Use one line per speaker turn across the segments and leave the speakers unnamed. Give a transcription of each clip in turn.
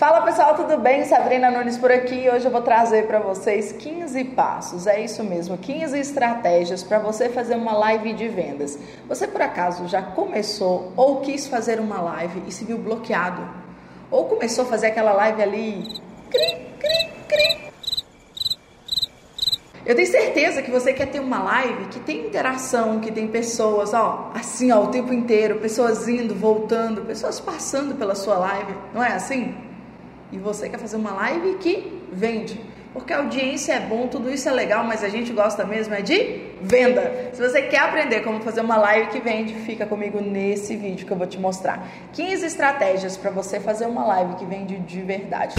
Fala pessoal, tudo bem? Sabrina Nunes por aqui. Hoje eu vou trazer para vocês 15 passos, é isso mesmo, 15 estratégias para você fazer uma live de vendas. Você por acaso já começou ou quis fazer uma live e se viu bloqueado? Ou começou a fazer aquela live ali, cri, cri, cri. Eu tenho certeza que você quer ter uma live que tem interação, que tem pessoas, ó, assim, ó, o tempo inteiro, pessoas indo, voltando, pessoas passando pela sua live, não é assim? E você quer fazer uma live que vende. Porque audiência é bom, tudo isso é legal, mas a gente gosta mesmo é de venda. Se você quer aprender como fazer uma live que vende, fica comigo nesse vídeo que eu vou te mostrar. 15 estratégias para você fazer uma live que vende de verdade.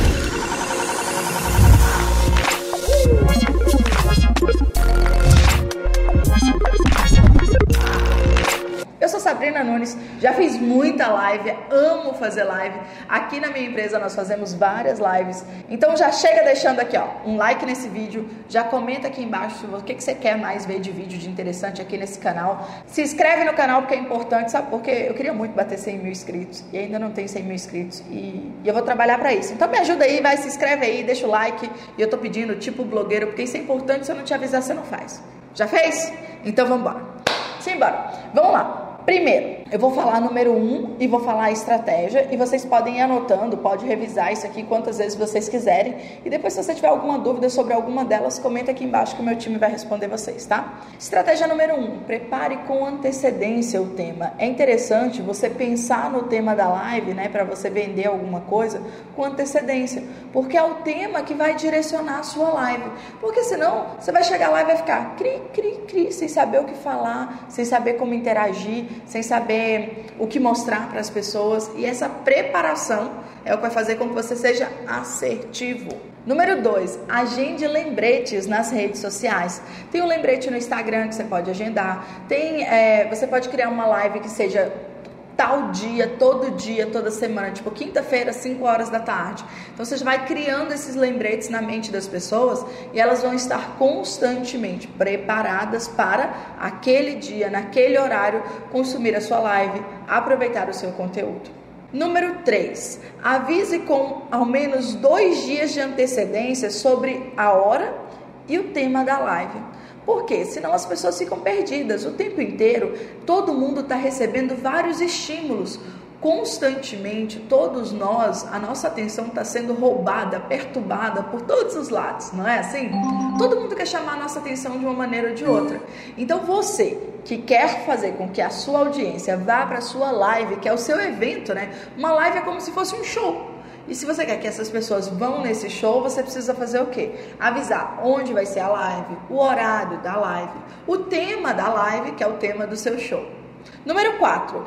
Nunes, já fiz muita live, amo fazer live. Aqui na minha empresa nós fazemos várias lives. Então já chega deixando aqui, ó, um like nesse vídeo, já comenta aqui embaixo o que, que você quer mais ver de vídeo de interessante aqui nesse canal. Se inscreve no canal porque é importante, sabe? Porque eu queria muito bater 100 mil inscritos e ainda não tenho 100 mil inscritos e, e eu vou trabalhar para isso. Então me ajuda aí, vai, se inscreve aí, deixa o like. E eu tô pedindo tipo blogueiro, porque isso é importante, se eu não te avisar, você não faz. Já fez? Então vamos embora. Simbora. Vamos lá. Primeiro, eu vou falar número um e vou falar a estratégia e vocês podem ir anotando, pode revisar isso aqui quantas vezes vocês quiserem e depois se você tiver alguma dúvida sobre alguma delas, comenta aqui embaixo que o meu time vai responder vocês, tá? Estratégia número um, prepare com antecedência o tema. É interessante você pensar no tema da live, né, para você vender alguma coisa com antecedência, porque é o tema que vai direcionar a sua live. Porque senão você vai chegar lá e vai ficar cri, cri, cri, sem saber o que falar, sem saber como interagir sem saber o que mostrar para as pessoas. E essa preparação é o que vai fazer com que você seja assertivo. Número 2, agende lembretes nas redes sociais. Tem um lembrete no Instagram que você pode agendar. Tem, é, você pode criar uma live que seja tal dia, todo dia, toda semana, tipo quinta-feira, 5 horas da tarde. Então você vai criando esses lembretes na mente das pessoas e elas vão estar constantemente preparadas para aquele dia, naquele horário, consumir a sua live, aproveitar o seu conteúdo. Número 3. Avise com ao menos dois dias de antecedência sobre a hora e o tema da live. Por quê? Senão as pessoas ficam perdidas o tempo inteiro. Todo mundo está recebendo vários estímulos. Constantemente, todos nós, a nossa atenção está sendo roubada, perturbada por todos os lados, não é assim? Todo mundo quer chamar a nossa atenção de uma maneira ou de outra. Então, você que quer fazer com que a sua audiência vá para a sua live, que é o seu evento, né? Uma live é como se fosse um show. E se você quer que essas pessoas vão nesse show, você precisa fazer o quê? Avisar onde vai ser a live, o horário da live, o tema da live, que é o tema do seu show. Número 4.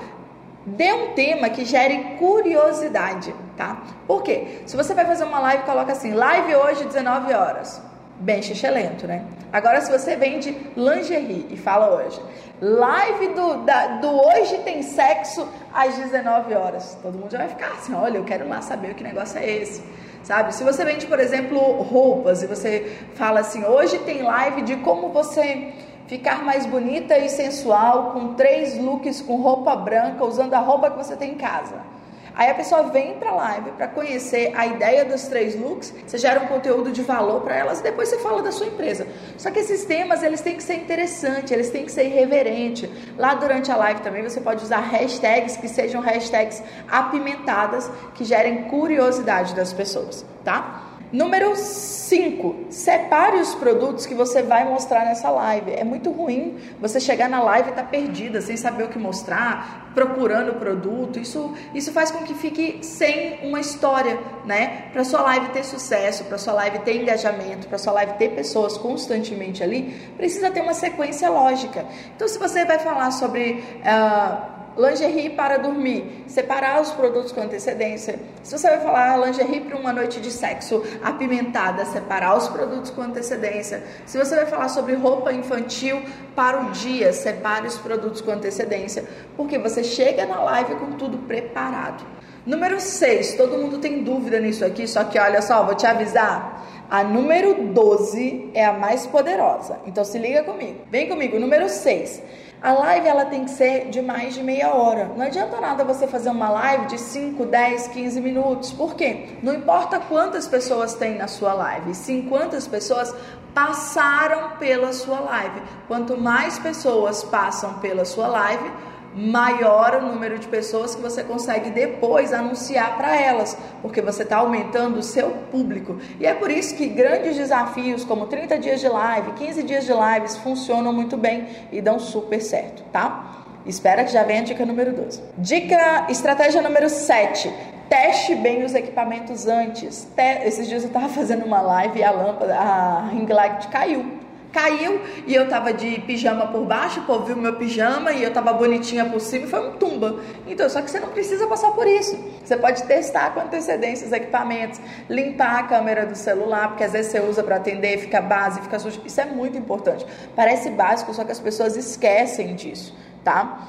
Dê um tema que gere curiosidade, tá? Por quê? Se você vai fazer uma live, coloca assim: live hoje, 19 horas bem lento, né? Agora, se você vende lingerie e fala hoje, live do, da, do hoje tem sexo às 19 horas, todo mundo já vai ficar assim: olha, eu quero lá saber o que negócio é esse. Sabe? Se você vende, por exemplo, roupas e você fala assim: hoje tem live de como você ficar mais bonita e sensual com três looks com roupa branca, usando a roupa que você tem em casa. Aí a pessoa vem para a live para conhecer a ideia dos três looks, você gera um conteúdo de valor para elas e depois você fala da sua empresa. Só que esses temas, eles têm que ser interessantes, eles têm que ser irreverentes. Lá durante a live também você pode usar hashtags que sejam hashtags apimentadas, que gerem curiosidade das pessoas, tá? Número 5, separe os produtos que você vai mostrar nessa live. É muito ruim você chegar na live e estar tá perdida, sem saber o que mostrar, procurando o produto. Isso, isso faz com que fique sem uma história, né? Para sua live ter sucesso, para sua live ter engajamento, para sua live ter pessoas constantemente ali, precisa ter uma sequência lógica. Então, se você vai falar sobre. Uh, lingerie para dormir, separar os produtos com antecedência. Se você vai falar lingerie para uma noite de sexo apimentada, separar os produtos com antecedência. Se você vai falar sobre roupa infantil para o dia, separe os produtos com antecedência, porque você chega na live com tudo preparado. Número 6, todo mundo tem dúvida nisso aqui, só que olha só, vou te avisar. A número 12 é a mais poderosa. Então se liga comigo. Vem comigo, número 6. A live ela tem que ser de mais de meia hora. Não adianta nada você fazer uma live de 5, 10, 15 minutos. Por quê? Não importa quantas pessoas tem na sua live, sim quantas pessoas passaram pela sua live. Quanto mais pessoas passam pela sua live, maior o número de pessoas que você consegue depois anunciar para elas, porque você está aumentando o seu público. E é por isso que grandes desafios como 30 dias de live, 15 dias de lives funcionam muito bem e dão super certo, tá? Espera que já venha a dica número 12. Dica, estratégia número 7. Teste bem os equipamentos antes. Te... Esses dias eu estava fazendo uma live e a lâmpada, a ring light caiu caiu e eu tava de pijama por baixo, o povo viu meu pijama e eu tava bonitinha por cima e foi um tumba. Então, só que você não precisa passar por isso. Você pode testar com antecedência os equipamentos, limpar a câmera do celular, porque às vezes você usa para atender, fica base, fica sujo. Isso é muito importante. Parece básico, só que as pessoas esquecem disso, tá?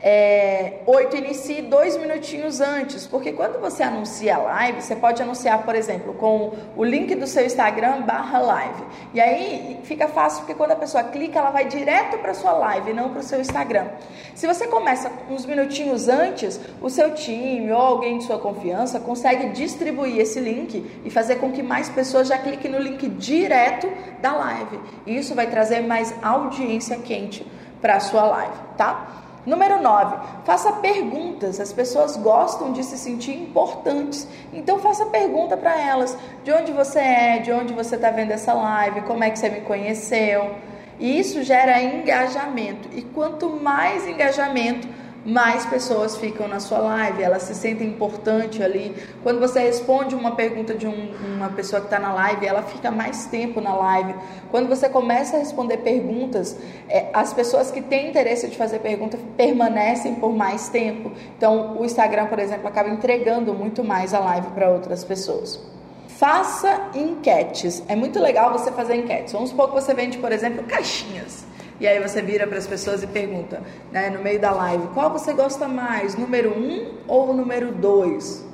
É, 8 inicie dois minutinhos antes, porque quando você anuncia a live, você pode anunciar, por exemplo, com o link do seu Instagram barra live. E aí fica fácil, porque quando a pessoa clica, ela vai direto para sua live, não para o seu Instagram. Se você começa uns minutinhos antes, o seu time ou alguém de sua confiança consegue distribuir esse link e fazer com que mais pessoas já cliquem no link direto da live. E isso vai trazer mais audiência quente para a sua live, tá? Número 9, faça perguntas. As pessoas gostam de se sentir importantes. Então faça pergunta para elas: de onde você é, de onde você está vendo essa live, como é que você me conheceu. E isso gera engajamento. E quanto mais engajamento, mais pessoas ficam na sua live, elas se sentem importante ali. Quando você responde uma pergunta de um, uma pessoa que está na live, ela fica mais tempo na live. Quando você começa a responder perguntas, é, as pessoas que têm interesse de fazer pergunta permanecem por mais tempo. Então, o Instagram, por exemplo, acaba entregando muito mais a live para outras pessoas. Faça enquetes. É muito legal você fazer enquetes. Vamos supor que você vende, por exemplo, caixinhas. E aí você vira para as pessoas e pergunta, né, no meio da live, qual você gosta mais, número um ou número dois?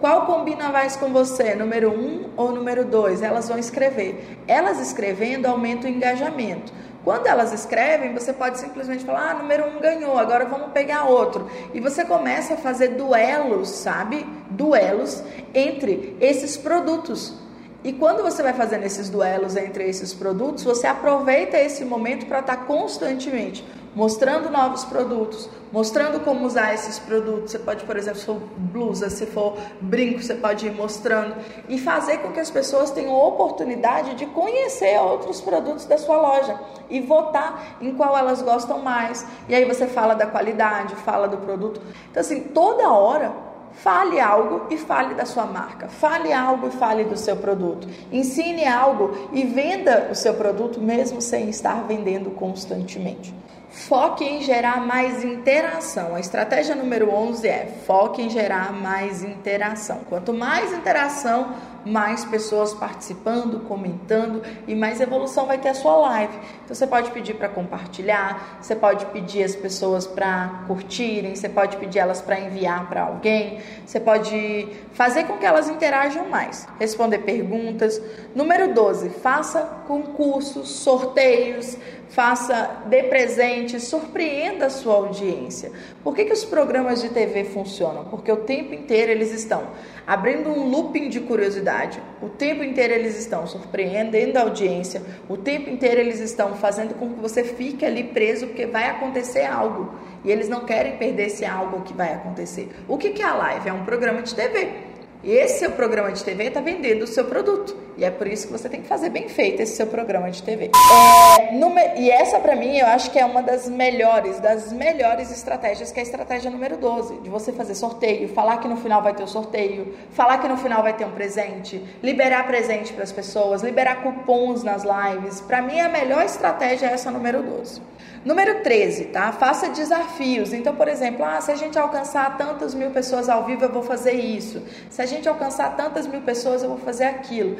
Qual combina mais com você, número um ou número dois? Elas vão escrever. Elas escrevendo aumenta o engajamento. Quando elas escrevem, você pode simplesmente falar: ah, número um ganhou, agora vamos pegar outro. E você começa a fazer duelos, sabe? Duelos entre esses produtos. E quando você vai fazendo esses duelos entre esses produtos, você aproveita esse momento para estar tá constantemente mostrando novos produtos, mostrando como usar esses produtos. Você pode, por exemplo, se for blusa, se for brinco, você pode ir mostrando e fazer com que as pessoas tenham oportunidade de conhecer outros produtos da sua loja e votar em qual elas gostam mais. E aí você fala da qualidade, fala do produto. Então, assim, toda hora Fale algo e fale da sua marca. Fale algo e fale do seu produto. Ensine algo e venda o seu produto mesmo sem estar vendendo constantemente. Foque em gerar mais interação. A estratégia número 11 é foque em gerar mais interação. Quanto mais interação, mais pessoas participando, comentando e mais evolução vai ter a sua live. Então você pode pedir para compartilhar, você pode pedir as pessoas para curtirem, você pode pedir elas para enviar para alguém, você pode fazer com que elas interajam mais, responder perguntas. Número 12, faça concursos, sorteios, faça dê presentes, surpreenda a sua audiência. Por que, que os programas de TV funcionam? Porque o tempo inteiro eles estão abrindo um looping de curiosidade. O tempo inteiro eles estão surpreendendo a audiência, o tempo inteiro eles estão fazendo com que você fique ali preso, porque vai acontecer algo. E eles não querem perder esse algo que vai acontecer. O que, que é a live? É um programa de TV. Esse seu programa de TV está vendendo o seu produto. E é por isso que você tem que fazer bem feito esse seu programa de TV. É, e essa, para mim, eu acho que é uma das melhores, das melhores estratégias, que é a estratégia número 12, de você fazer sorteio, falar que no final vai ter o sorteio, falar que no final vai ter um presente, liberar presente para as pessoas, liberar cupons nas lives. Para mim, a melhor estratégia é essa número 12. Número 13, tá? Faça desafios. Então, por exemplo, ah, se a gente alcançar tantas mil pessoas ao vivo, eu vou fazer isso. Se a gente alcançar tantas mil pessoas, eu vou fazer aquilo.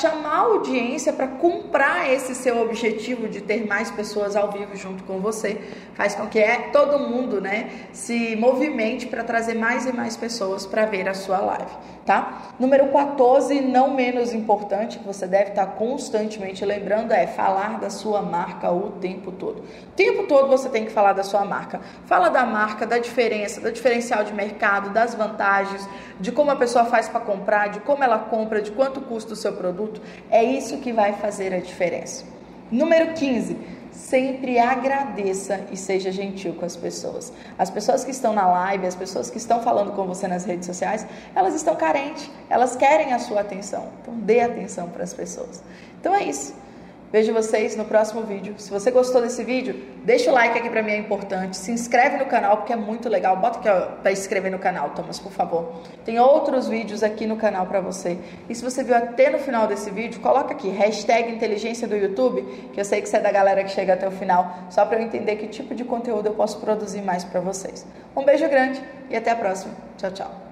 Chamar a audiência para comprar esse seu objetivo de ter mais pessoas ao vivo junto com você, faz com que é, todo mundo, né, se movimente para trazer mais e mais pessoas para ver a sua live. tá? Número 14, não menos importante, que você deve estar constantemente lembrando, é falar da sua marca o tempo todo. O tempo todo você tem que falar da sua marca. Fala da marca, da diferença, do diferencial de mercado, das vantagens, de como a pessoa faz para comprar, de como ela compra, de quanto custa o seu produto. É isso que vai fazer a diferença. Número 15 sempre agradeça e seja gentil com as pessoas. As pessoas que estão na live, as pessoas que estão falando com você nas redes sociais, elas estão carentes, elas querem a sua atenção. Então dê atenção para as pessoas. Então é isso. Vejo vocês no próximo vídeo. Se você gostou desse vídeo, deixa o like aqui para mim é importante. Se inscreve no canal porque é muito legal. Bota aqui para inscrever no canal, Thomas, por favor. Tem outros vídeos aqui no canal para você. E se você viu até no final desse vídeo, coloca aqui hashtag inteligência do YouTube, que eu sei que você é da galera que chega até o final, só para eu entender que tipo de conteúdo eu posso produzir mais para vocês. Um beijo grande e até a próxima. Tchau, tchau.